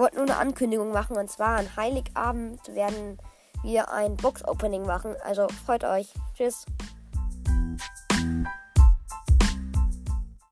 wollte nur eine Ankündigung machen. Und zwar an Heiligabend werden wir ein Box-Opening machen. Also freut euch. Tschüss.